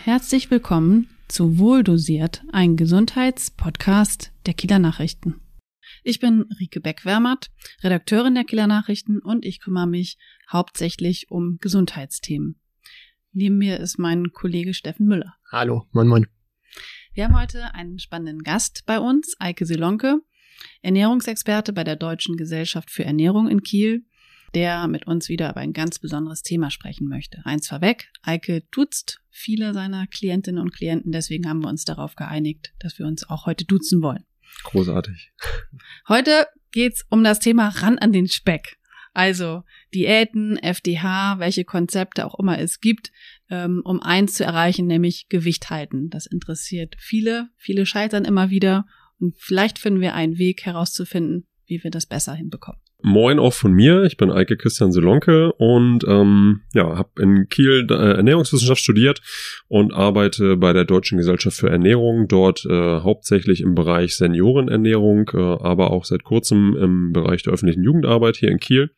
Und herzlich willkommen zu Wohldosiert, ein Gesundheitspodcast der Kieler Nachrichten. Ich bin Rike Beckwärmert, Redakteurin der Kieler Nachrichten und ich kümmere mich hauptsächlich um Gesundheitsthemen. Neben mir ist mein Kollege Steffen Müller. Hallo, moin moin. Wir haben heute einen spannenden Gast bei uns, Eike Silonke, Ernährungsexperte bei der Deutschen Gesellschaft für Ernährung in Kiel der mit uns wieder über ein ganz besonderes Thema sprechen möchte. Eins vorweg, Eike duzt viele seiner Klientinnen und Klienten, deswegen haben wir uns darauf geeinigt, dass wir uns auch heute duzen wollen. Großartig. Heute geht's um das Thema ran an den Speck. Also Diäten, FDH, welche Konzepte auch immer es gibt, ähm, um eins zu erreichen, nämlich Gewicht halten. Das interessiert viele. Viele scheitern immer wieder und vielleicht finden wir einen Weg herauszufinden, wie wir das besser hinbekommen. Moin auch von mir, ich bin Eike Christian Selonke und ähm, ja, habe in Kiel äh, Ernährungswissenschaft studiert und arbeite bei der Deutschen Gesellschaft für Ernährung, dort äh, hauptsächlich im Bereich Seniorenernährung, äh, aber auch seit kurzem im Bereich der öffentlichen Jugendarbeit hier in Kiel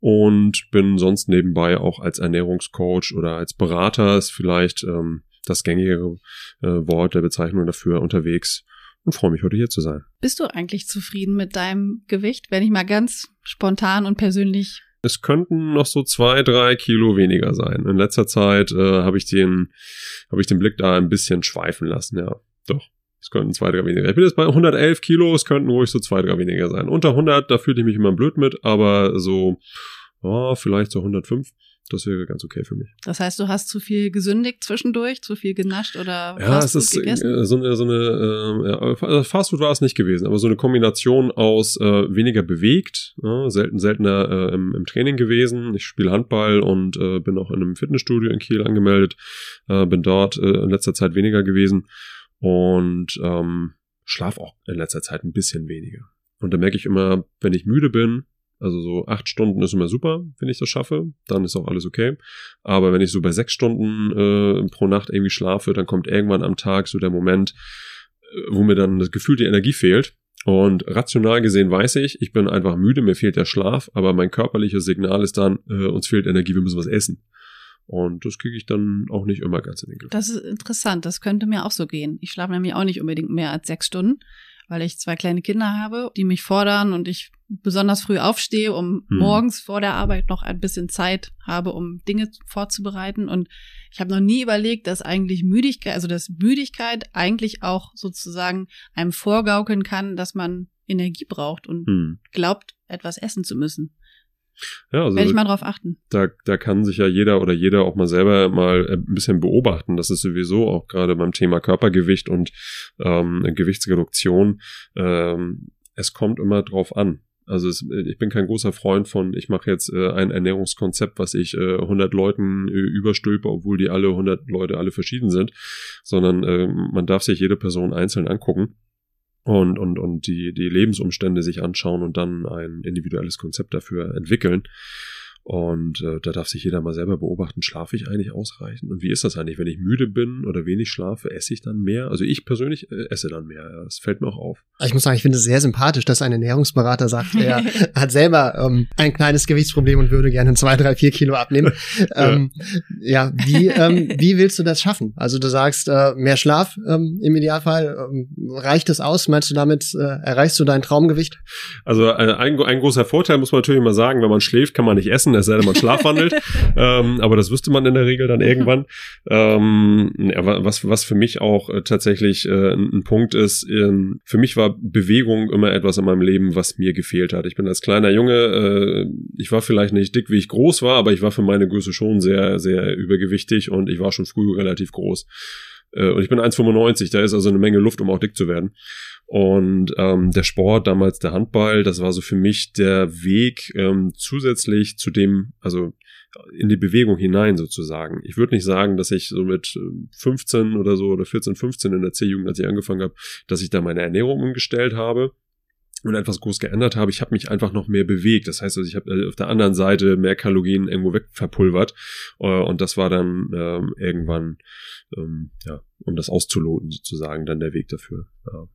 und bin sonst nebenbei auch als Ernährungscoach oder als Berater ist vielleicht ähm, das gängige äh, Wort der Bezeichnung dafür unterwegs und freue mich, heute hier zu sein. Bist du eigentlich zufrieden mit deinem Gewicht, wenn ich mal ganz spontan und persönlich es könnten noch so zwei, drei Kilo weniger sein. In letzter Zeit äh, habe ich den, habe ich den Blick da ein bisschen schweifen lassen. Ja, doch. Es könnten zwei, drei weniger. Ich bin jetzt bei 111 Kilo. Es könnten ruhig so zwei, drei weniger sein. Unter 100, da fühle ich mich immer blöd mit, aber so, oh, vielleicht so 105 das wäre ganz okay für mich. Das heißt, du hast zu viel gesündigt zwischendurch, zu viel genascht oder ja, es ist gegessen? Äh, so eine, so eine äh, ja, also Fastfood war es nicht gewesen, aber so eine Kombination aus äh, weniger bewegt, äh, selten seltener äh, im, im Training gewesen. Ich spiele Handball und äh, bin auch in einem Fitnessstudio in Kiel angemeldet, äh, bin dort äh, in letzter Zeit weniger gewesen und ähm, schlaf auch in letzter Zeit ein bisschen weniger. Und da merke ich immer, wenn ich müde bin, also so acht Stunden ist immer super, wenn ich das schaffe. Dann ist auch alles okay. Aber wenn ich so bei sechs Stunden äh, pro Nacht irgendwie schlafe, dann kommt irgendwann am Tag so der Moment, äh, wo mir dann das Gefühl die Energie fehlt. Und rational gesehen weiß ich, ich bin einfach müde, mir fehlt der Schlaf, aber mein körperliches Signal ist dann, äh, uns fehlt Energie, wir müssen was essen. Und das kriege ich dann auch nicht immer ganz in den Griff. Das ist interessant, das könnte mir auch so gehen. Ich schlafe nämlich auch nicht unbedingt mehr als sechs Stunden weil ich zwei kleine Kinder habe, die mich fordern und ich besonders früh aufstehe, um hm. morgens vor der Arbeit noch ein bisschen Zeit habe, um Dinge vorzubereiten. Und ich habe noch nie überlegt, dass eigentlich Müdigkeit, also dass Müdigkeit eigentlich auch sozusagen einem vorgaukeln kann, dass man Energie braucht und hm. glaubt, etwas essen zu müssen. Ja, also Werde ich mal drauf achten. Da, da kann sich ja jeder oder jeder auch mal selber mal äh, ein bisschen beobachten. Das ist sowieso auch gerade beim Thema Körpergewicht und ähm, Gewichtsreduktion. Ähm, es kommt immer drauf an. Also es, ich bin kein großer Freund von, ich mache jetzt äh, ein Ernährungskonzept, was ich äh, 100 Leuten äh, überstülpe, obwohl die alle 100 Leute alle verschieden sind, sondern äh, man darf sich jede Person einzeln angucken und, und, und die, die Lebensumstände sich anschauen und dann ein individuelles Konzept dafür entwickeln. Und äh, da darf sich jeder mal selber beobachten, schlafe ich eigentlich ausreichend? Und wie ist das eigentlich, wenn ich müde bin oder wenig schlafe, esse ich dann mehr? Also ich persönlich äh, esse dann mehr. Das fällt mir auch auf. Ich muss sagen, ich finde es sehr sympathisch, dass ein Ernährungsberater sagt, er hat selber ähm, ein kleines Gewichtsproblem und würde gerne zwei, drei, vier Kilo abnehmen. ähm, ja, wie, ähm, wie willst du das schaffen? Also du sagst, äh, mehr Schlaf ähm, im Idealfall. Ähm, reicht das aus? Meinst du damit, äh, erreichst du dein Traumgewicht? Also äh, ein, ein großer Vorteil muss man natürlich mal sagen, wenn man schläft, kann man nicht essen es sei denn, man schlafwandelt. ähm, aber das wüsste man in der Regel dann irgendwann. Ähm, was, was für mich auch äh, tatsächlich äh, ein Punkt ist, ähm, für mich war Bewegung immer etwas in meinem Leben, was mir gefehlt hat. Ich bin als kleiner Junge, äh, ich war vielleicht nicht dick, wie ich groß war, aber ich war für meine Größe schon sehr, sehr übergewichtig und ich war schon früh relativ groß. Äh, und ich bin 1,95, da ist also eine Menge Luft, um auch dick zu werden. Und ähm, der Sport, damals der Handball, das war so für mich der Weg ähm, zusätzlich zu dem, also in die Bewegung hinein sozusagen. Ich würde nicht sagen, dass ich so mit 15 oder so oder 14, 15 in der C-Jugend, als ich angefangen habe, dass ich da meine Ernährung umgestellt habe und etwas groß geändert habe. Ich habe mich einfach noch mehr bewegt. Das heißt, also ich habe äh, auf der anderen Seite mehr Kalorien irgendwo wegverpulvert. Äh, und das war dann ähm, irgendwann, ähm, ja, um das auszuloten sozusagen, dann der Weg dafür. Ja.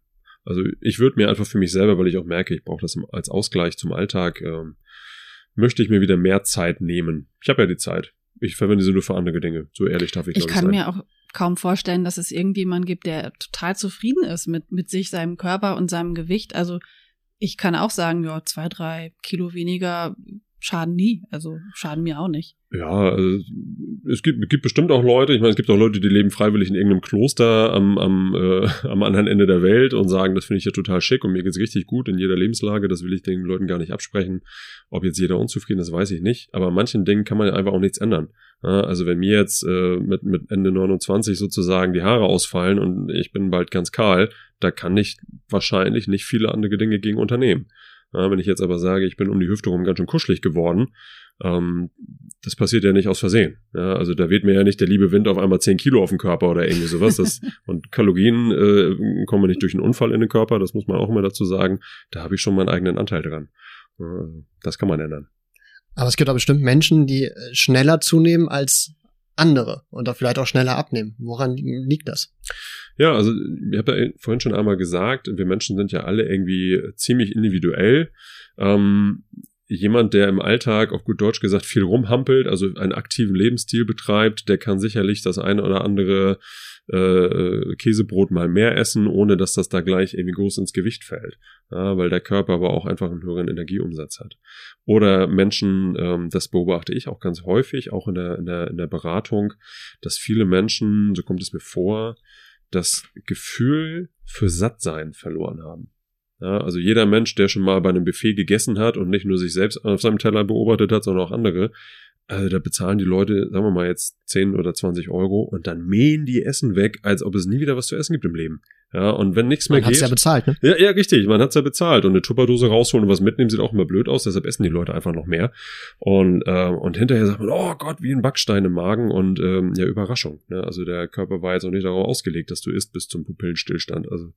Also ich würde mir einfach für mich selber, weil ich auch merke, ich brauche das als Ausgleich zum Alltag, ähm, möchte ich mir wieder mehr Zeit nehmen. Ich habe ja die Zeit. Ich verwende sie nur für andere Dinge. So ehrlich darf ich, Ich kann sein. mir auch kaum vorstellen, dass es irgendjemanden gibt, der total zufrieden ist mit, mit sich, seinem Körper und seinem Gewicht. Also ich kann auch sagen, ja, zwei, drei Kilo weniger schaden nie. Also schaden mir auch nicht. Ja, also es gibt, es gibt bestimmt auch Leute, ich meine, es gibt auch Leute, die leben freiwillig in irgendeinem Kloster am, am, äh, am anderen Ende der Welt und sagen, das finde ich ja total schick und mir geht's richtig gut in jeder Lebenslage, das will ich den Leuten gar nicht absprechen. Ob jetzt jeder unzufrieden ist, weiß ich nicht. Aber an manchen Dingen kann man ja einfach auch nichts ändern. Ja, also wenn mir jetzt äh, mit, mit Ende 29 sozusagen die Haare ausfallen und ich bin bald ganz kahl, da kann ich wahrscheinlich nicht viele andere Dinge gegen unternehmen. Ja, wenn ich jetzt aber sage, ich bin um die Hüfte rum ganz schön kuschelig geworden, ähm, das passiert ja nicht aus Versehen. Ja, also da weht mir ja nicht der liebe Wind auf einmal 10 Kilo auf den Körper oder irgendwie sowas. Das, und Kalorien äh, kommen nicht durch einen Unfall in den Körper, das muss man auch immer dazu sagen. Da habe ich schon meinen eigenen Anteil dran. Das kann man ändern. Aber es gibt auch bestimmt Menschen, die äh, schneller zunehmen als andere und auch vielleicht auch schneller abnehmen. Woran liegt das? Ja, also ich habe ja vorhin schon einmal gesagt, wir Menschen sind ja alle irgendwie ziemlich individuell. Ähm, jemand, der im Alltag, auf gut Deutsch gesagt, viel rumhampelt, also einen aktiven Lebensstil betreibt, der kann sicherlich das eine oder andere äh, Käsebrot mal mehr essen, ohne dass das da gleich irgendwie groß ins Gewicht fällt. Ja, weil der Körper aber auch einfach einen höheren Energieumsatz hat. Oder Menschen, ähm, das beobachte ich auch ganz häufig, auch in der, in der, in der Beratung, dass viele Menschen, so kommt es mir vor, das Gefühl für Sattsein verloren haben. Ja, also jeder Mensch, der schon mal bei einem Buffet gegessen hat und nicht nur sich selbst auf seinem Teller beobachtet hat, sondern auch andere, also da bezahlen die Leute, sagen wir mal jetzt 10 oder 20 Euro und dann mähen die Essen weg, als ob es nie wieder was zu essen gibt im Leben. Ja, und wenn nichts mehr Man hat's geht. ja bezahlt, ne? Ja, ja, richtig. Man hat's ja bezahlt. Und eine Tupperdose rausholen und was mitnehmen sieht auch immer blöd aus. Deshalb essen die Leute einfach noch mehr. Und, äh, und hinterher sagt man, oh Gott, wie ein Backstein im Magen. Und ähm, ja, Überraschung. Ne? Also der Körper war jetzt auch nicht darauf ausgelegt, dass du isst bis zum Pupillenstillstand. Also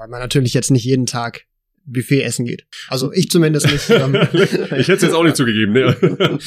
Weil man natürlich jetzt nicht jeden Tag Buffet essen geht. Also ich zumindest nicht. Ähm, ich hätte es jetzt auch nicht zugegeben. Nee,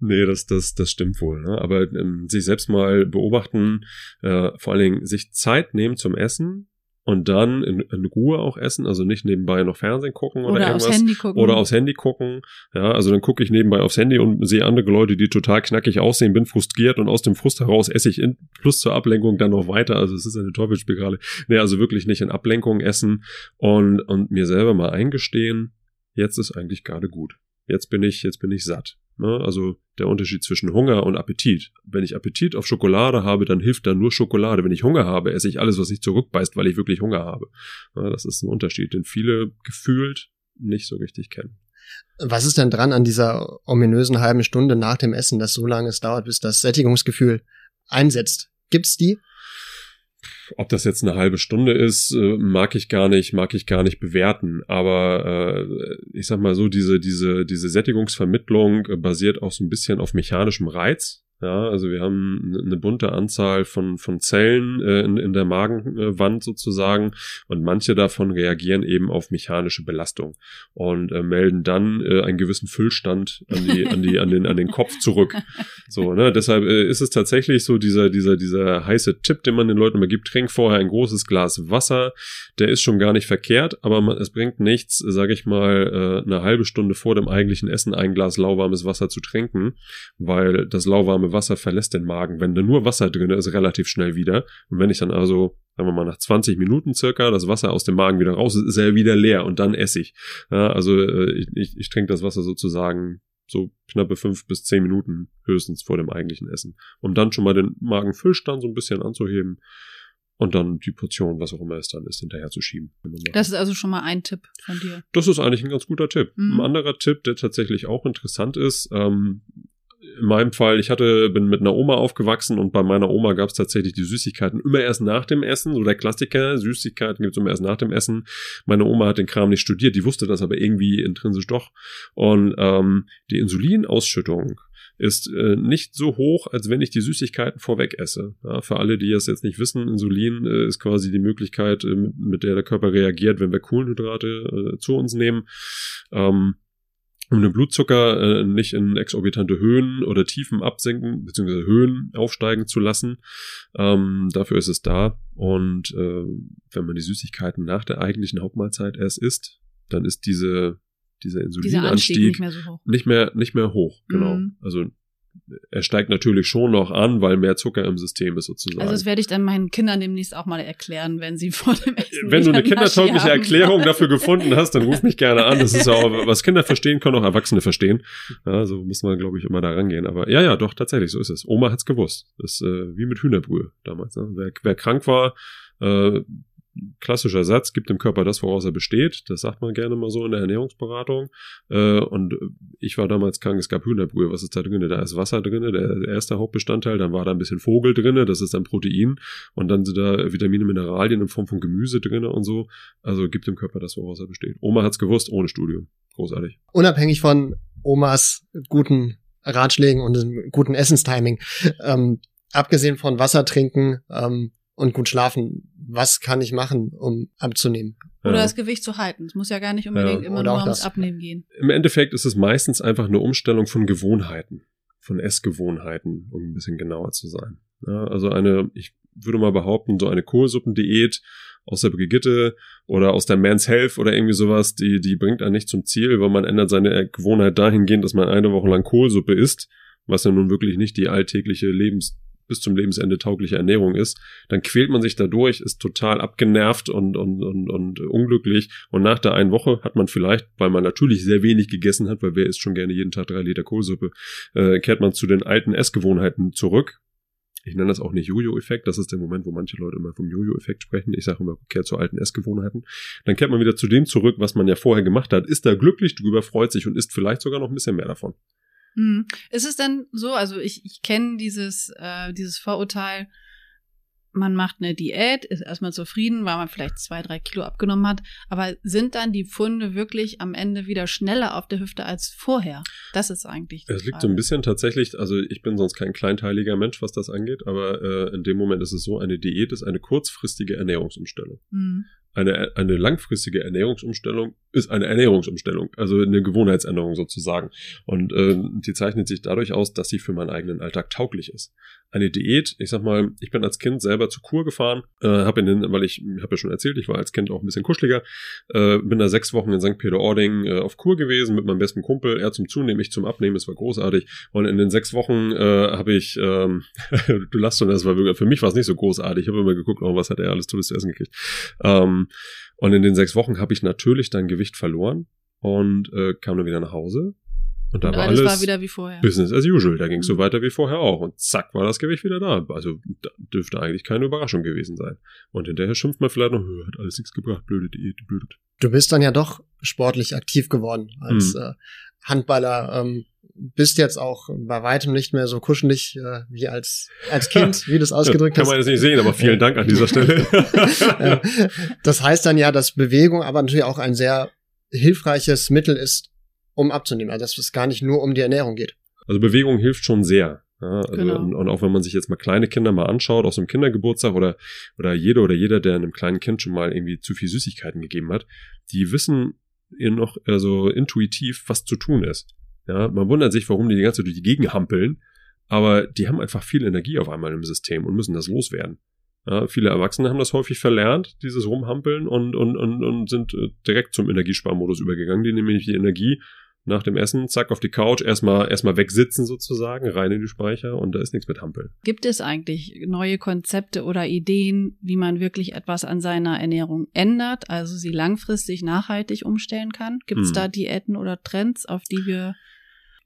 nee das, das, das stimmt wohl. Ne? Aber ähm, sich selbst mal beobachten, äh, vor allen Dingen sich Zeit nehmen zum Essen und dann in, in Ruhe auch essen, also nicht nebenbei noch Fernsehen gucken oder, Oder irgendwas. aufs Handy gucken. Oder aufs Handy gucken. Ja, also dann gucke ich nebenbei aufs Handy und sehe andere Leute, die total knackig aussehen, bin frustriert und aus dem Frust heraus esse ich in, plus zur Ablenkung dann noch weiter. Also es ist eine Teufelsspirale. Nee, also wirklich nicht in Ablenkung essen und, und mir selber mal eingestehen, jetzt ist eigentlich gerade gut. Jetzt bin ich, jetzt bin ich satt. Ne? Also der Unterschied zwischen Hunger und Appetit. Wenn ich Appetit auf Schokolade habe, dann hilft da nur Schokolade. Wenn ich Hunger habe, esse ich alles, was nicht zurückbeißt, weil ich wirklich Hunger habe. Ja, das ist ein Unterschied, den viele gefühlt nicht so richtig kennen. was ist denn dran an dieser ominösen halben Stunde nach dem Essen, dass so lange es dauert, bis das Sättigungsgefühl einsetzt? Gibt's die? Ob das jetzt eine halbe Stunde ist, äh, mag ich gar nicht, mag ich gar nicht bewerten. Aber äh, ich sag mal so, diese, diese, diese Sättigungsvermittlung äh, basiert auch so ein bisschen auf mechanischem Reiz. Ja, also wir haben eine bunte Anzahl von, von Zellen äh, in, in der Magenwand sozusagen und manche davon reagieren eben auf mechanische Belastung und äh, melden dann äh, einen gewissen Füllstand an die, an die, an den, an den Kopf zurück. So, ne, deshalb äh, ist es tatsächlich so dieser, dieser, dieser heiße Tipp, den man den Leuten immer gibt, trink vorher ein großes Glas Wasser. Der ist schon gar nicht verkehrt, aber man, es bringt nichts, sage ich mal, äh, eine halbe Stunde vor dem eigentlichen Essen ein Glas lauwarmes Wasser zu trinken, weil das lauwarme Wasser verlässt den Magen. Wenn da nur Wasser drin ist, relativ schnell wieder. Und wenn ich dann also, sagen wir mal, nach 20 Minuten circa das Wasser aus dem Magen wieder raus ist, ist er wieder leer und dann esse ich. Ja, also äh, ich, ich, ich trinke das Wasser sozusagen so knappe fünf bis zehn Minuten höchstens vor dem eigentlichen Essen, um dann schon mal den Magenfüllstand so ein bisschen anzuheben und dann die Portion, was auch immer es dann ist, hinterher zu schieben. Das ist also schon mal ein Tipp von dir. Das ist eigentlich ein ganz guter Tipp. Mhm. Ein anderer Tipp, der tatsächlich auch interessant ist, ähm, in meinem Fall, ich hatte, bin mit einer Oma aufgewachsen und bei meiner Oma gab es tatsächlich die Süßigkeiten immer erst nach dem Essen. So der Klassiker, Süßigkeiten gibt's immer erst nach dem Essen. Meine Oma hat den Kram nicht studiert, die wusste das aber irgendwie intrinsisch doch. Und ähm, die Insulinausschüttung ist äh, nicht so hoch, als wenn ich die Süßigkeiten vorweg esse. Ja, für alle, die es jetzt nicht wissen, Insulin äh, ist quasi die Möglichkeit, äh, mit, mit der der Körper reagiert, wenn wir Kohlenhydrate äh, zu uns nehmen. Ähm, um den Blutzucker äh, nicht in exorbitante Höhen oder Tiefen absenken, beziehungsweise Höhen aufsteigen zu lassen. Ähm, dafür ist es da. Und äh, wenn man die Süßigkeiten nach der eigentlichen Hauptmahlzeit erst isst, dann ist diese, dieser Dieser Anstieg Insulinanstieg nicht mehr so hoch. nicht mehr, nicht mehr hoch, genau. Mhm. Also er steigt natürlich schon noch an, weil mehr Zucker im System ist sozusagen. Also das werde ich dann meinen Kindern demnächst auch mal erklären, wenn sie vor dem Essen Wenn du eine kindertaugliche Erklärung dafür gefunden hast, dann ruf mich gerne an. Das ist ja auch, was Kinder verstehen, können auch Erwachsene verstehen. Ja, so muss man, glaube ich, immer da rangehen. Aber ja, ja, doch, tatsächlich, so ist es. Oma hat's gewusst. Das ist äh, wie mit Hühnerbrühe damals. Ne? Wer, wer krank war, äh, klassischer Satz, gibt dem Körper das, woraus er besteht. Das sagt man gerne mal so in der Ernährungsberatung. Äh, und ich war damals krank, es gab Hühnerbrühe. Was ist da drin? Da ist Wasser drin, der erste Hauptbestandteil. Dann war da ein bisschen Vogel drin, das ist dann Protein. Und dann sind da Vitamine, Mineralien in Form von Gemüse drin und so. Also gibt dem Körper das, woraus er besteht. Oma hat's gewusst, ohne Studium. Großartig. Unabhängig von Omas guten Ratschlägen und guten Essenstiming, ähm, abgesehen von Wasser trinken, ähm, und gut schlafen. Was kann ich machen, um abzunehmen? Oder ja. das Gewicht zu halten. Es muss ja gar nicht unbedingt ja. immer nur ums das. Abnehmen gehen. Im Endeffekt ist es meistens einfach eine Umstellung von Gewohnheiten, von Essgewohnheiten, um ein bisschen genauer zu sein. Ja, also eine, ich würde mal behaupten, so eine Kohlsuppendiät aus der Brigitte oder aus der Man's Health oder irgendwie sowas, die, die bringt einen nicht zum Ziel, weil man ändert seine Gewohnheit dahingehend, dass man eine Woche lang Kohlsuppe isst, was ja nun wirklich nicht die alltägliche Lebens bis zum Lebensende taugliche Ernährung ist, dann quält man sich dadurch, ist total abgenervt und, und, und, und unglücklich. Und nach der einen Woche hat man vielleicht, weil man natürlich sehr wenig gegessen hat, weil wer isst schon gerne jeden Tag drei Liter Kohlsuppe, äh, kehrt man zu den alten Essgewohnheiten zurück. Ich nenne das auch nicht Jojo-Effekt. Das ist der Moment, wo manche Leute immer vom Jojo-Effekt sprechen. Ich sage immer, kehrt zu alten Essgewohnheiten. Dann kehrt man wieder zu dem zurück, was man ja vorher gemacht hat, ist da glücklich drüber, freut sich und isst vielleicht sogar noch ein bisschen mehr davon. Mhm. Ist es denn so, also ich, ich kenne dieses, äh, dieses Vorurteil, man macht eine Diät, ist erstmal zufrieden, weil man vielleicht zwei, drei Kilo abgenommen hat, aber sind dann die Pfunde wirklich am Ende wieder schneller auf der Hüfte als vorher? Das ist eigentlich. Es liegt so ein bisschen tatsächlich, also ich bin sonst kein kleinteiliger Mensch, was das angeht, aber äh, in dem Moment ist es so, eine Diät ist eine kurzfristige Ernährungsumstellung. Mhm eine, eine langfristige Ernährungsumstellung ist eine Ernährungsumstellung, also eine Gewohnheitsänderung sozusagen. Und äh, die zeichnet sich dadurch aus, dass sie für meinen eigenen Alltag tauglich ist. Eine Diät, ich sag mal, ich bin als Kind selber zur Kur gefahren, äh, habe in den, weil ich habe ja schon erzählt, ich war als Kind auch ein bisschen kuscheliger, äh, bin da sechs Wochen in St. Peter-Ording äh, auf Kur gewesen mit meinem besten Kumpel, er zum Zunehmen, ich zum Abnehmen, es war großartig. Und in den sechs Wochen äh, habe ich, ähm, du lachst schon, das war für mich war es nicht so großartig. Ich habe immer geguckt, oh, was hat er alles Tolles zu essen gekriegt. Ähm, und in den sechs Wochen habe ich natürlich dann Gewicht verloren und äh, kam dann wieder nach Hause. Und da und war alles, war wieder wie vorher. Business as usual. Da ging es mhm. so weiter wie vorher auch. Und zack, war das Gewicht wieder da. Also da dürfte eigentlich keine Überraschung gewesen sein. Und hinterher schimpft man vielleicht noch, hat alles nichts gebracht, blöde Diät, blöde. Du bist dann ja doch sportlich aktiv geworden als mhm. äh, Handballer. Ähm, bist jetzt auch bei weitem nicht mehr so kuschelig äh, wie als, als Kind, wie du es ausgedrückt Kann hast. Kann man jetzt nicht sehen, aber vielen Dank an dieser Stelle. das heißt dann ja, dass Bewegung aber natürlich auch ein sehr hilfreiches Mittel ist, um abzunehmen. Also dass es gar nicht nur um die Ernährung geht. Also Bewegung hilft schon sehr. Ja, also genau. und, und, auch wenn man sich jetzt mal kleine Kinder mal anschaut, aus dem Kindergeburtstag oder, oder jeder oder jeder, der einem kleinen Kind schon mal irgendwie zu viel Süßigkeiten gegeben hat, die wissen noch also intuitiv, was zu tun ist. Ja, man wundert sich, warum die die ganze Zeit durch die Gegend hampeln, aber die haben einfach viel Energie auf einmal im System und müssen das loswerden. Ja, viele Erwachsene haben das häufig verlernt, dieses Rumhampeln und, und, und, und sind äh, direkt zum Energiesparmodus übergegangen, die nämlich die Energie nach dem Essen, zack, auf die Couch, erstmal, erstmal wegsitzen sozusagen, rein in die Speicher und da ist nichts mit Hampeln. Gibt es eigentlich neue Konzepte oder Ideen, wie man wirklich etwas an seiner Ernährung ändert, also sie langfristig nachhaltig umstellen kann? Gibt es hm. da Diäten oder Trends, auf die wir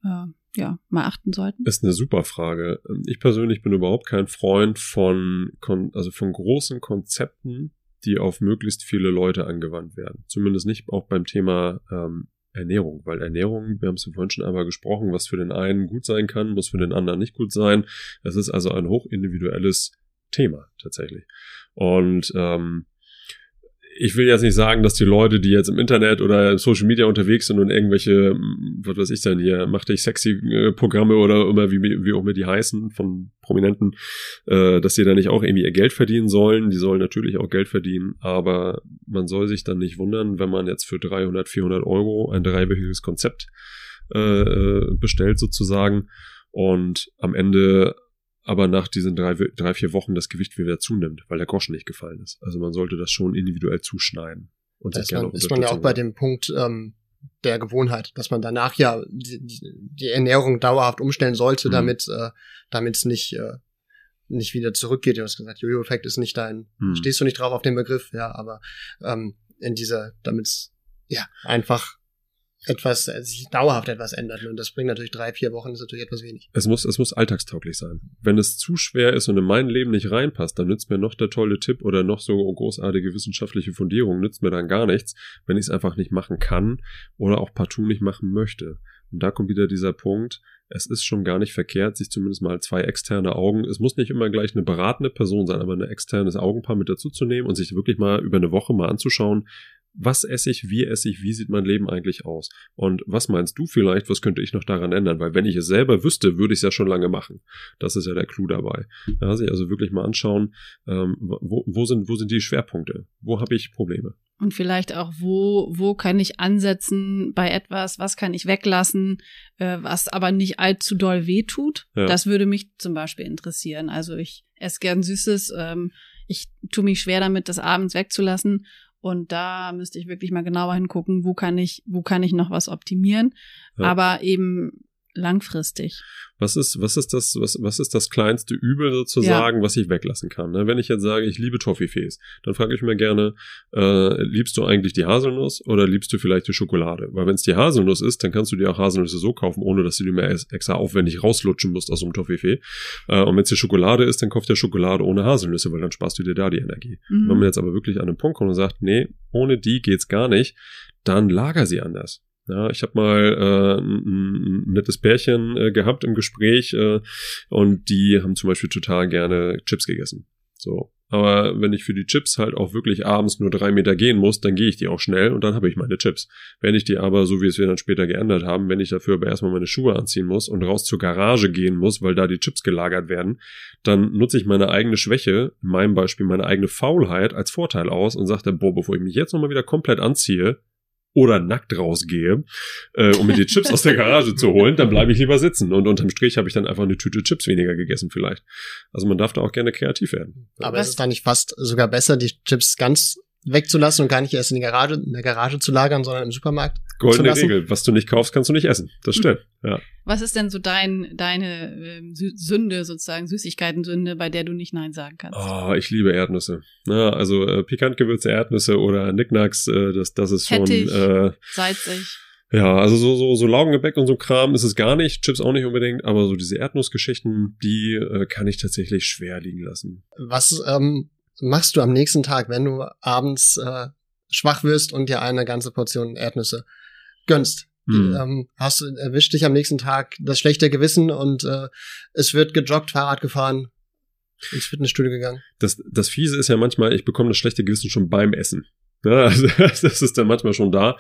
äh, ja, mal achten sollten? Ist eine super Frage. Ich persönlich bin überhaupt kein Freund von, also von großen Konzepten, die auf möglichst viele Leute angewandt werden. Zumindest nicht auch beim Thema ähm, Ernährung, weil Ernährung, wir haben es vorhin schon einmal gesprochen, was für den einen gut sein kann, muss für den anderen nicht gut sein. Es ist also ein hochindividuelles Thema tatsächlich. Und ähm, ich will jetzt nicht sagen, dass die Leute, die jetzt im Internet oder im Social Media unterwegs sind und irgendwelche, hm, was weiß ich denn hier, macht ich sexy äh, Programme oder immer wie, wie auch immer die heißen von Prominenten, äh, dass sie da nicht auch irgendwie ihr Geld verdienen sollen. Die sollen natürlich auch Geld verdienen, aber man soll sich dann nicht wundern, wenn man jetzt für 300, 400 Euro ein dreiwöchiges Konzept äh, bestellt sozusagen und am Ende aber nach diesen drei, drei, vier Wochen das Gewicht wieder zunimmt, weil der Groschen nicht gefallen ist. Also man sollte das schon individuell zuschneiden. Und da ist man, ist man ja auch bei dem Punkt, ähm, der Gewohnheit, dass man danach ja die, die Ernährung dauerhaft umstellen sollte, mhm. damit äh, damit es nicht äh, nicht wieder zurückgeht. Du hast gesagt, Jojo-Effekt ist nicht dein, mhm. stehst du nicht drauf auf den Begriff, ja, aber ähm, in dieser, damit es ja einfach etwas, äh, sich dauerhaft etwas ändert. Und das bringt natürlich drei, vier Wochen, ist natürlich etwas wenig. Es muss, es muss alltagstauglich sein. Wenn es zu schwer ist und in mein Leben nicht reinpasst, dann nützt mir noch der tolle Tipp oder noch so großartige wissenschaftliche Fundierung, nützt mir dann gar nichts, wenn ich es einfach nicht machen kann oder auch partout nicht machen möchte. Und da kommt wieder dieser Punkt, es ist schon gar nicht verkehrt, sich zumindest mal zwei externe Augen, es muss nicht immer gleich eine beratende Person sein, aber ein externes Augenpaar mit dazu zu nehmen und sich wirklich mal über eine Woche mal anzuschauen, was esse ich, wie esse ich, wie sieht mein Leben eigentlich aus? Und was meinst du vielleicht, was könnte ich noch daran ändern? Weil wenn ich es selber wüsste, würde ich es ja schon lange machen. Das ist ja der Clou dabei. Ja, sich also wirklich mal anschauen, ähm, wo, wo, sind, wo sind die Schwerpunkte? Wo habe ich Probleme? Und vielleicht auch, wo, wo kann ich ansetzen bei etwas, was kann ich weglassen, äh, was aber nicht allzu doll wehtut. Ja. Das würde mich zum Beispiel interessieren. Also ich esse gern Süßes, ähm, ich tue mich schwer damit, das abends wegzulassen. Und da müsste ich wirklich mal genauer hingucken, wo kann ich, wo kann ich noch was optimieren. Ja. Aber eben langfristig. Was ist, was ist das, was, was ist das kleinste Übel sozusagen, ja. was ich weglassen kann? Ne? Wenn ich jetzt sage, ich liebe Toffifees, dann frage ich mir gerne, äh, liebst du eigentlich die Haselnuss oder liebst du vielleicht die Schokolade? Weil wenn es die Haselnuss ist, dann kannst du dir auch Haselnüsse so kaufen, ohne dass du die mehr extra aufwendig rauslutschen musst aus so einem Toffifee. Äh, und wenn es die Schokolade ist, dann kauft der Schokolade ohne Haselnüsse, weil dann sparst du dir da die Energie. Mhm. Wenn man jetzt aber wirklich an einen Punkt kommt und sagt, nee, ohne die geht's gar nicht, dann lager sie anders. Ja, ich habe mal äh, ein, nettes Pärchen äh, gehabt im Gespräch äh, und die haben zum Beispiel total gerne Chips gegessen. So. Aber wenn ich für die Chips halt auch wirklich abends nur drei Meter gehen muss, dann gehe ich die auch schnell und dann habe ich meine Chips. Wenn ich die aber, so wie es wir dann später geändert haben, wenn ich dafür aber erstmal meine Schuhe anziehen muss und raus zur Garage gehen muss, weil da die Chips gelagert werden, dann nutze ich meine eigene Schwäche, in meinem Beispiel meine eigene Faulheit als Vorteil aus und sage, boah, bevor ich mich jetzt nochmal wieder komplett anziehe, oder nackt rausgehe, äh, um mir die Chips aus der Garage zu holen, dann bleibe ich lieber sitzen. Und unterm Strich habe ich dann einfach eine Tüte Chips weniger gegessen vielleicht. Also man darf da auch gerne kreativ werden. Aber es ist da nicht fast sogar besser, die Chips ganz wegzulassen und gar nicht erst in die Garage, in der Garage zu lagern, sondern im Supermarkt. Goldene Regel. Was du nicht kaufst, kannst du nicht essen. Das hm. stimmt. Ja. Was ist denn so dein, deine äh, Sünde sozusagen, Süßigkeiten-Sünde, bei der du nicht Nein sagen kannst? Oh, ich liebe Erdnüsse. Ja, also äh, pikant gewürzte Erdnüsse oder Nicknacks, äh, das, das ist schon Fettig, äh, salzig. Ja, also so, so, so Laugengebäck und so Kram ist es gar nicht, Chips auch nicht unbedingt, aber so diese Erdnussgeschichten, die äh, kann ich tatsächlich schwer liegen lassen. Was ähm, machst du am nächsten Tag, wenn du abends äh, schwach wirst und dir eine ganze Portion Erdnüsse gönnst? Hm. Ähm, hast du erwischt dich am nächsten Tag das schlechte Gewissen und äh, es wird gejoggt, Fahrrad gefahren, ins Fitnessstudio gegangen. Das, das Fiese ist ja manchmal, ich bekomme das schlechte Gewissen schon beim Essen. Ja, also, das ist dann manchmal schon da.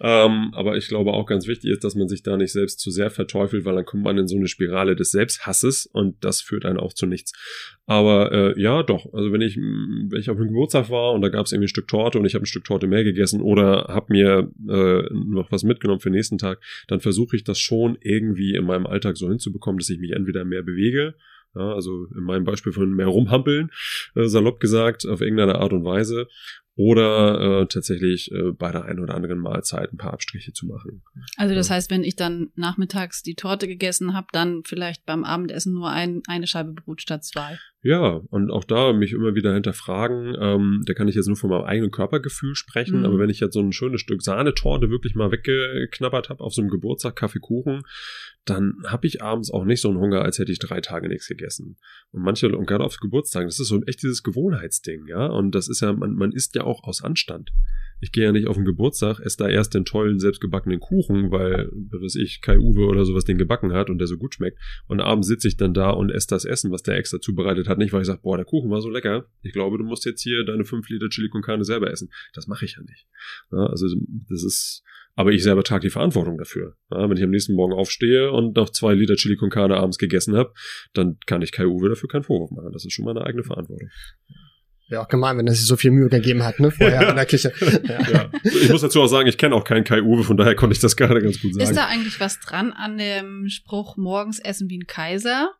Ähm, aber ich glaube auch ganz wichtig ist, dass man sich da nicht selbst zu sehr verteufelt, weil dann kommt man in so eine Spirale des Selbsthasses und das führt einen auch zu nichts. Aber äh, ja, doch. Also wenn ich, wenn ich auf einem Geburtstag war und da gab es irgendwie ein Stück Torte und ich habe ein Stück Torte mehr gegessen oder habe mir äh, noch was mitgenommen für den nächsten Tag, dann versuche ich das schon irgendwie in meinem Alltag so hinzubekommen, dass ich mich entweder mehr bewege ja, also in meinem Beispiel von mehr rumhampeln, äh, salopp gesagt, auf irgendeine Art und Weise oder äh, tatsächlich äh, bei der einen oder anderen Mahlzeit ein paar Abstriche zu machen. Also das heißt, wenn ich dann nachmittags die Torte gegessen habe, dann vielleicht beim Abendessen nur ein, eine Scheibe Brot statt zwei. Ja, und auch da mich immer wieder hinterfragen, ähm, da kann ich jetzt nur von meinem eigenen Körpergefühl sprechen, mhm. aber wenn ich jetzt so ein schönes Stück Sahnetorte wirklich mal weggeknabbert habe auf so einem Geburtstag, Kaffee, Kuchen, dann habe ich abends auch nicht so einen Hunger, als hätte ich drei Tage nichts gegessen. Und manche, und gerade auf Geburtstagen, das ist so echt dieses Gewohnheitsding, ja. Und das ist ja, man, man isst ja auch aus Anstand. Ich gehe ja nicht auf den Geburtstag, esse da erst den tollen, selbstgebackenen Kuchen, weil, was ich, Kai Uwe oder sowas den gebacken hat und der so gut schmeckt. Und abends sitze ich dann da und esse das Essen, was der extra zubereitet hat. Nicht, weil ich sage, boah, der Kuchen war so lecker. Ich glaube, du musst jetzt hier deine 5 Liter Chili con Carne selber essen. Das mache ich ja nicht. Ja, also, das ist, aber ich selber trage die Verantwortung dafür. Ja, wenn ich am nächsten Morgen aufstehe und noch zwei Liter Chili con Carne abends gegessen habe, dann kann ich Kai Uwe dafür keinen Vorwurf machen. Das ist schon meine eigene Verantwortung. Ja, auch gemein, wenn er sich so viel Mühe gegeben hat, ne, vorher ja. in der Küche. Ja. ja. Ich muss dazu auch sagen, ich kenne auch keinen Kai Uwe, von daher konnte ich das gerade ganz gut sagen. Ist da eigentlich was dran an dem Spruch, morgens essen wie ein Kaiser?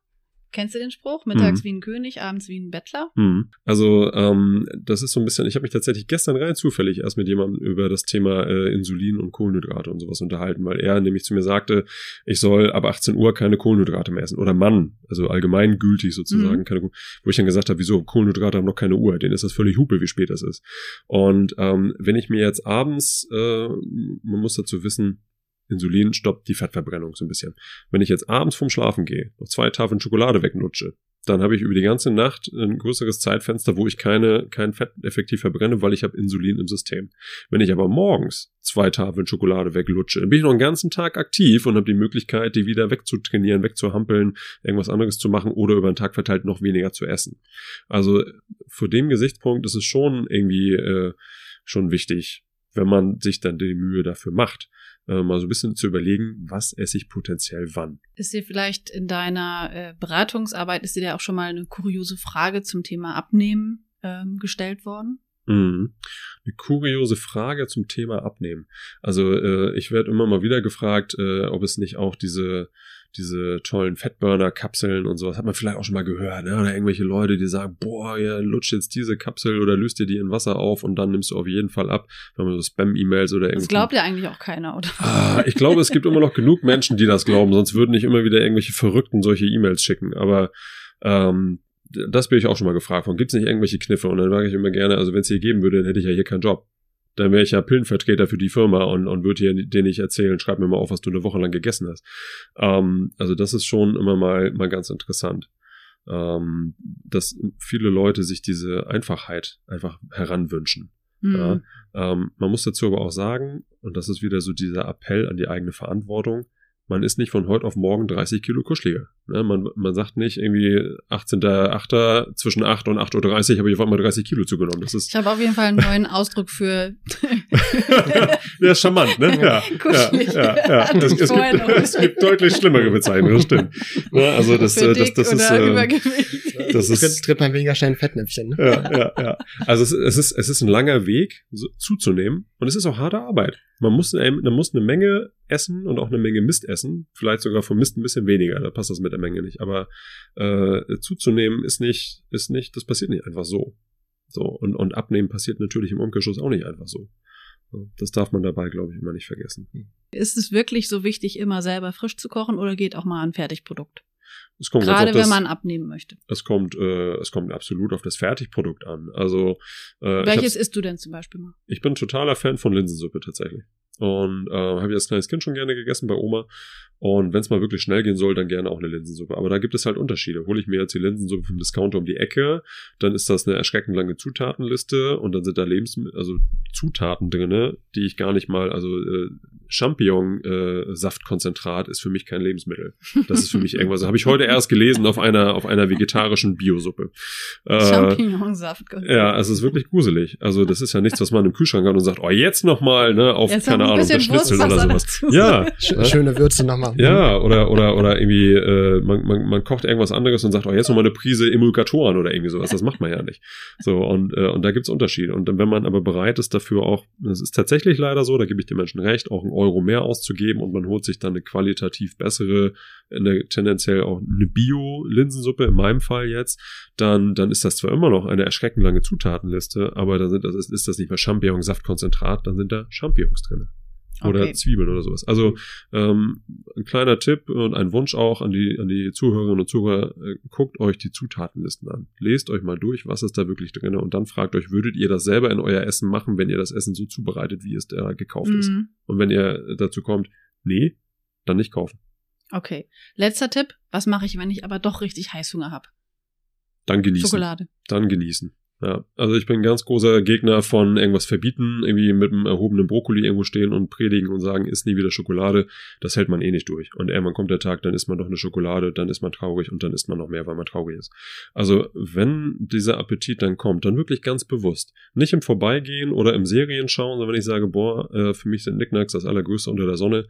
Kennst du den Spruch? Mittags mhm. wie ein König, abends wie ein Bettler? Mhm. Also ähm, das ist so ein bisschen, ich habe mich tatsächlich gestern rein zufällig erst mit jemandem über das Thema äh, Insulin und Kohlenhydrate und sowas unterhalten, weil er nämlich zu mir sagte, ich soll ab 18 Uhr keine Kohlenhydrate mehr essen. Oder Mann, also allgemeingültig sozusagen, mhm. keine, wo ich dann gesagt habe, wieso, Kohlenhydrate haben noch keine Uhr, denen ist das völlig hupe, wie spät das ist. Und ähm, wenn ich mir jetzt abends, äh, man muss dazu wissen, Insulin stoppt die Fettverbrennung so ein bisschen. Wenn ich jetzt abends vorm Schlafen gehe, noch zwei Tafeln Schokolade wegnutsche, dann habe ich über die ganze Nacht ein größeres Zeitfenster, wo ich keine, kein Fett effektiv verbrenne, weil ich habe Insulin im System. Wenn ich aber morgens zwei Tafeln Schokolade weglutsche, dann bin ich noch einen ganzen Tag aktiv und habe die Möglichkeit, die wieder wegzutrainieren, wegzuhampeln, irgendwas anderes zu machen oder über den Tag verteilt noch weniger zu essen. Also vor dem Gesichtspunkt ist es schon irgendwie äh, schon wichtig, wenn man sich dann die Mühe dafür macht äh, mal so ein bisschen zu überlegen, was esse ich potenziell wann. Ist dir vielleicht in deiner äh, Beratungsarbeit, ist dir ja auch schon mal eine kuriose Frage zum Thema Abnehmen ähm, gestellt worden? Mhm. Eine kuriose Frage zum Thema Abnehmen. Also äh, ich werde immer mal wieder gefragt, äh, ob es nicht auch diese diese tollen Fettburner-Kapseln und sowas hat man vielleicht auch schon mal gehört, ne? Oder irgendwelche Leute, die sagen, boah, ja, lutsch jetzt diese Kapsel oder löst dir die in Wasser auf und dann nimmst du auf jeden Fall ab. Wenn man so Spam-E-Mails oder irgendwas. Das glaubt ja eigentlich auch keiner, oder? Ah, ich glaube, es gibt immer noch genug Menschen, die das glauben, sonst würden nicht immer wieder irgendwelche Verrückten solche E-Mails schicken. Aber ähm, das bin ich auch schon mal gefragt von. Gibt es nicht irgendwelche Kniffe? Und dann sage ich immer gerne, also wenn es hier geben würde, dann hätte ich ja hier keinen Job dann wäre ich ja Pillenvertreter für die Firma und, und würde dir den nicht erzählen, schreib mir mal auf, was du eine Woche lang gegessen hast. Ähm, also das ist schon immer mal, mal ganz interessant. Ähm, dass viele Leute sich diese Einfachheit einfach heranwünschen. Mhm. Ja, ähm, man muss dazu aber auch sagen, und das ist wieder so dieser Appell an die eigene Verantwortung, man ist nicht von heute auf morgen 30 Kilo kuscheliger. Ne? Man, man sagt nicht irgendwie 18.8. zwischen 8 und 8.30 Uhr habe ich auf einmal 30 Kilo zugenommen. Das ist ich habe auf jeden Fall einen neuen Ausdruck für Ist charmant, ne? Ja, Kuschelig. ja, ja, ja. Es, es, gibt, es gibt deutlich schlimmere Bezeichnungen, das stimmt. Ja, also das, für das, das, das ist äh, das ist tritt, tritt man weniger schnell ein Fettnäpfchen. Ne? Ja, ja, ja. Also es, es ist es ist ein langer Weg so, zuzunehmen und es ist auch harte Arbeit. Man muss, man muss eine Menge essen und auch eine Menge Mist essen. Vielleicht sogar vom Mist ein bisschen weniger, da passt das mit der Menge nicht. Aber äh, zuzunehmen ist nicht, ist nicht, das passiert nicht einfach so. So, und, und abnehmen passiert natürlich im Umkehrschluss auch nicht einfach so. Das darf man dabei, glaube ich, immer nicht vergessen. Ist es wirklich so wichtig, immer selber frisch zu kochen oder geht auch mal ein Fertigprodukt? Es kommt Gerade wenn man abnehmen möchte. Es kommt, äh, es kommt absolut auf das Fertigprodukt an. Also äh, welches isst du denn zum Beispiel mal? Ich bin totaler Fan von Linsensuppe tatsächlich. Und äh, habe ich als kleines Kind schon gerne gegessen bei Oma. Und wenn es mal wirklich schnell gehen soll, dann gerne auch eine Linsensuppe. Aber da gibt es halt Unterschiede. Hole ich mir jetzt die Linsensuppe vom Discounter um die Ecke, dann ist das eine erschreckend lange Zutatenliste und dann sind da Lebensmittel, also Zutaten drinne, die ich gar nicht mal, also äh, Champignon-Saftkonzentrat äh, ist für mich kein Lebensmittel. Das ist für mich irgendwas. Das habe ich heute erst gelesen auf einer auf einer vegetarischen Biosuppe. Äh, Champignon-Saftkonzentrat. Ja, also es ist wirklich gruselig. Also das ist ja nichts, was man im Kühlschrank hat und sagt, oh jetzt noch mal, ne, auf keine Ahnung, das Schnitzel oder sowas. Ja, schöne Würze nochmal. Ja, oder oder oder irgendwie äh, man, man, man kocht irgendwas anderes und sagt, oh jetzt noch mal eine Prise Emulgatoren oder irgendwie sowas. Das macht man ja nicht. So und äh, und da gibt's Unterschiede. Und wenn man aber bereit ist dafür auch, das ist tatsächlich leider so, da gebe ich den Menschen recht, auch ein Euro mehr auszugeben und man holt sich dann eine qualitativ bessere, eine, tendenziell auch eine Bio-Linsensuppe, in meinem Fall jetzt, dann, dann ist das zwar immer noch eine erschreckend lange Zutatenliste, aber dann sind das, ist das nicht mehr Champignon-Saftkonzentrat, dann sind da Champignons drin oder okay. Zwiebeln oder sowas. Also ähm, ein kleiner Tipp und ein Wunsch auch an die an die Zuhörerinnen und Zuhörer: äh, Guckt euch die Zutatenlisten an, lest euch mal durch, was ist da wirklich drin und dann fragt euch: Würdet ihr das selber in euer Essen machen, wenn ihr das Essen so zubereitet, wie es da gekauft mhm. ist? Und wenn ihr dazu kommt, nee, dann nicht kaufen. Okay. Letzter Tipp: Was mache ich, wenn ich aber doch richtig Heißhunger habe? Dann genießen. Schokolade. Dann genießen. Ja, also ich bin ganz großer Gegner von irgendwas verbieten, irgendwie mit einem erhobenen Brokkoli irgendwo stehen und predigen und sagen, isst nie wieder Schokolade. Das hält man eh nicht durch. Und irgendwann kommt der Tag, dann isst man doch eine Schokolade, dann ist man traurig und dann isst man noch mehr, weil man traurig ist. Also wenn dieser Appetit dann kommt, dann wirklich ganz bewusst. Nicht im Vorbeigehen oder im Serien schauen, sondern wenn ich sage, boah, äh, für mich sind Nicknacks das allergrößte unter der Sonne,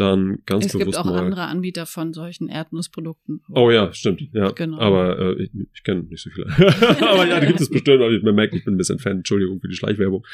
dann ganz es bewusst Es gibt auch mal, andere Anbieter von solchen Erdnussprodukten. Oh ja, stimmt. Ja, genau. Aber äh, ich, ich kenne nicht so viele. aber ja, die gibt es bestimmt. Aber ich merke, ich bin ein bisschen Fan. Entschuldigung für die Schleichwerbung.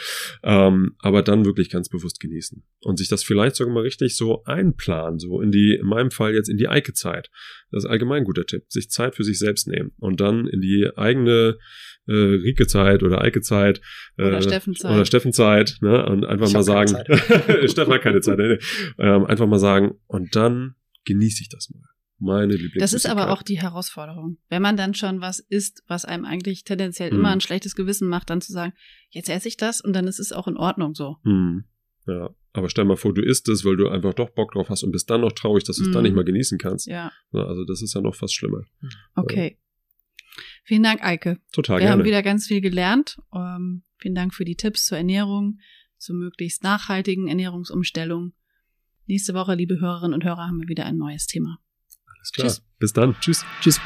Ähm, aber dann wirklich ganz bewusst genießen und sich das vielleicht sogar mal richtig so einplanen, so in die, in meinem Fall jetzt in die Eike-Zeit. Das ist allgemein ein guter Tipp. Sich Zeit für sich selbst nehmen und dann in die eigene äh, Rike-Zeit oder Eike-Zeit äh, Oder Steffenzeit. oder Steffenzeit ne? und einfach Ich mal sagen, Steffen hat keine Zeit, nee, nee. Ähm, einfach mal sagen und dann genieße ich das mal. Meine Lieblings Das ist aber auch die Herausforderung. Wenn man dann schon was isst, was einem eigentlich tendenziell Mhm. immer ein schlechtes Gewissen macht, dann zu sagen, jetzt esse ich das und dann ist es auch in Ordnung so. Hm. Ja, aber stell mal vor, du isst es, weil du einfach doch Bock drauf hast und bist dann noch traurig, dass du es dann Mhm. nicht mal genießen kannst. Ja, Ja, Also das ist ja noch fast schlimmer. okay. Vielen Dank, Eike. Total Wir haben gerne. wieder ganz viel gelernt. Ähm, vielen Dank für die Tipps zur Ernährung, zur möglichst nachhaltigen Ernährungsumstellung. Nächste Woche, liebe Hörerinnen und Hörer, haben wir wieder ein neues Thema. Alles klar. Tschüss. Bis dann. Tschüss. Tschüss.